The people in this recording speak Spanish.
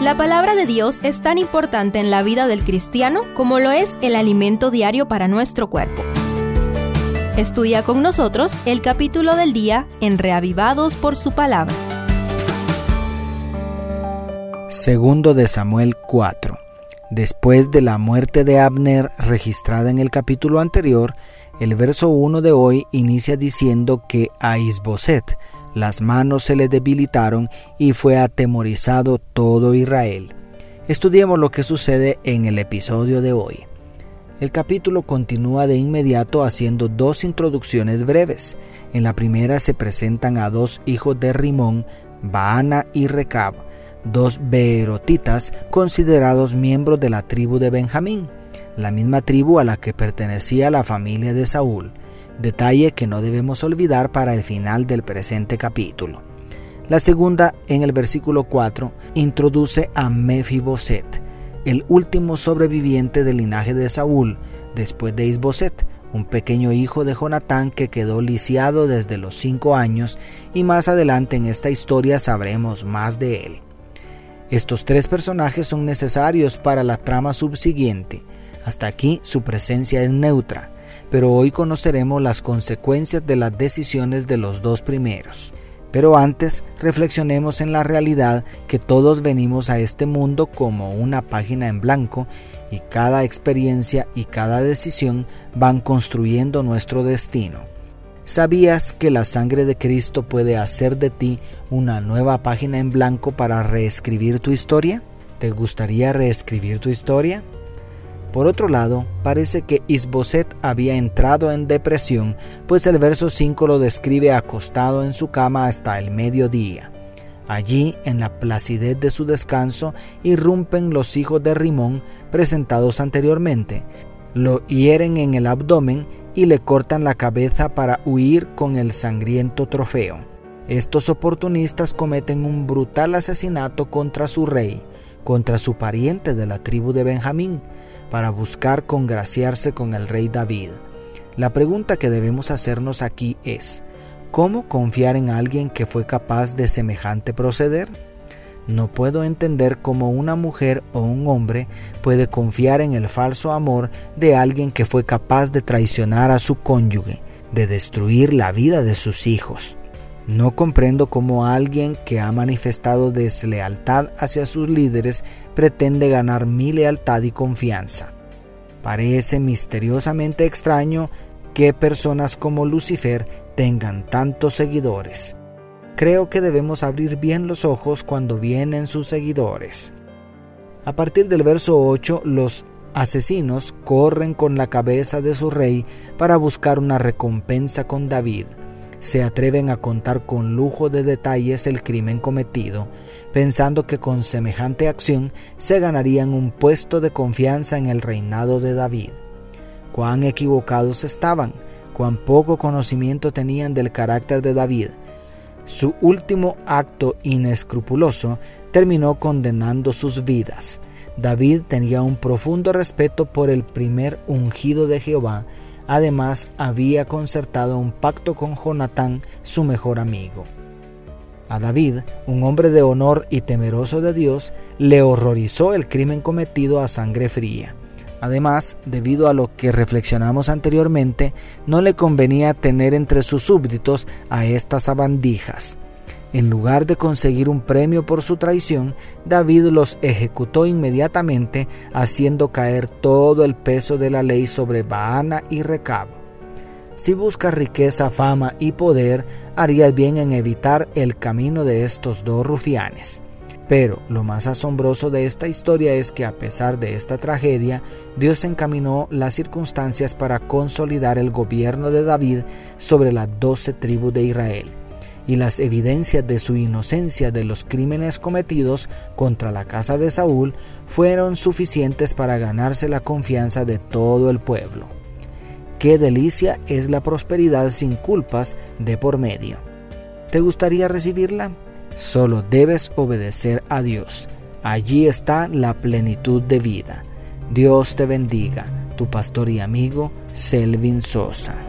La palabra de Dios es tan importante en la vida del cristiano como lo es el alimento diario para nuestro cuerpo. Estudia con nosotros el capítulo del día en Reavivados por su palabra. Segundo de Samuel 4. Después de la muerte de Abner registrada en el capítulo anterior, el verso 1 de hoy inicia diciendo que a Isboset las manos se le debilitaron y fue atemorizado todo Israel. Estudiemos lo que sucede en el episodio de hoy. El capítulo continúa de inmediato haciendo dos introducciones breves. En la primera se presentan a dos hijos de Rimón, Baana y Recab, dos beerotitas considerados miembros de la tribu de Benjamín, la misma tribu a la que pertenecía la familia de Saúl detalle que no debemos olvidar para el final del presente capítulo. La segunda, en el versículo 4, introduce a Mefiboset, el último sobreviviente del linaje de Saúl, después de Isboset, un pequeño hijo de Jonatán que quedó lisiado desde los cinco años y más adelante en esta historia sabremos más de él. Estos tres personajes son necesarios para la trama subsiguiente. Hasta aquí su presencia es neutra pero hoy conoceremos las consecuencias de las decisiones de los dos primeros. Pero antes reflexionemos en la realidad que todos venimos a este mundo como una página en blanco y cada experiencia y cada decisión van construyendo nuestro destino. ¿Sabías que la sangre de Cristo puede hacer de ti una nueva página en blanco para reescribir tu historia? ¿Te gustaría reescribir tu historia? Por otro lado, parece que Isboset había entrado en depresión, pues el verso 5 lo describe acostado en su cama hasta el mediodía. Allí, en la placidez de su descanso, irrumpen los hijos de Rimón presentados anteriormente, lo hieren en el abdomen y le cortan la cabeza para huir con el sangriento trofeo. Estos oportunistas cometen un brutal asesinato contra su rey, contra su pariente de la tribu de Benjamín, para buscar congraciarse con el rey David. La pregunta que debemos hacernos aquí es, ¿cómo confiar en alguien que fue capaz de semejante proceder? No puedo entender cómo una mujer o un hombre puede confiar en el falso amor de alguien que fue capaz de traicionar a su cónyuge, de destruir la vida de sus hijos. No comprendo cómo alguien que ha manifestado deslealtad hacia sus líderes pretende ganar mi lealtad y confianza. Parece misteriosamente extraño que personas como Lucifer tengan tantos seguidores. Creo que debemos abrir bien los ojos cuando vienen sus seguidores. A partir del verso 8, los asesinos corren con la cabeza de su rey para buscar una recompensa con David se atreven a contar con lujo de detalles el crimen cometido, pensando que con semejante acción se ganarían un puesto de confianza en el reinado de David. Cuán equivocados estaban, cuán poco conocimiento tenían del carácter de David. Su último acto inescrupuloso terminó condenando sus vidas. David tenía un profundo respeto por el primer ungido de Jehová, Además, había concertado un pacto con Jonatán, su mejor amigo. A David, un hombre de honor y temeroso de Dios, le horrorizó el crimen cometido a sangre fría. Además, debido a lo que reflexionamos anteriormente, no le convenía tener entre sus súbditos a estas sabandijas. En lugar de conseguir un premio por su traición, David los ejecutó inmediatamente, haciendo caer todo el peso de la ley sobre Baana y Recab. Si buscas riqueza, fama y poder, harías bien en evitar el camino de estos dos rufianes. Pero lo más asombroso de esta historia es que a pesar de esta tragedia, Dios encaminó las circunstancias para consolidar el gobierno de David sobre las doce tribus de Israel y las evidencias de su inocencia de los crímenes cometidos contra la casa de Saúl fueron suficientes para ganarse la confianza de todo el pueblo. Qué delicia es la prosperidad sin culpas de por medio. ¿Te gustaría recibirla? Solo debes obedecer a Dios. Allí está la plenitud de vida. Dios te bendiga, tu pastor y amigo Selvin Sosa.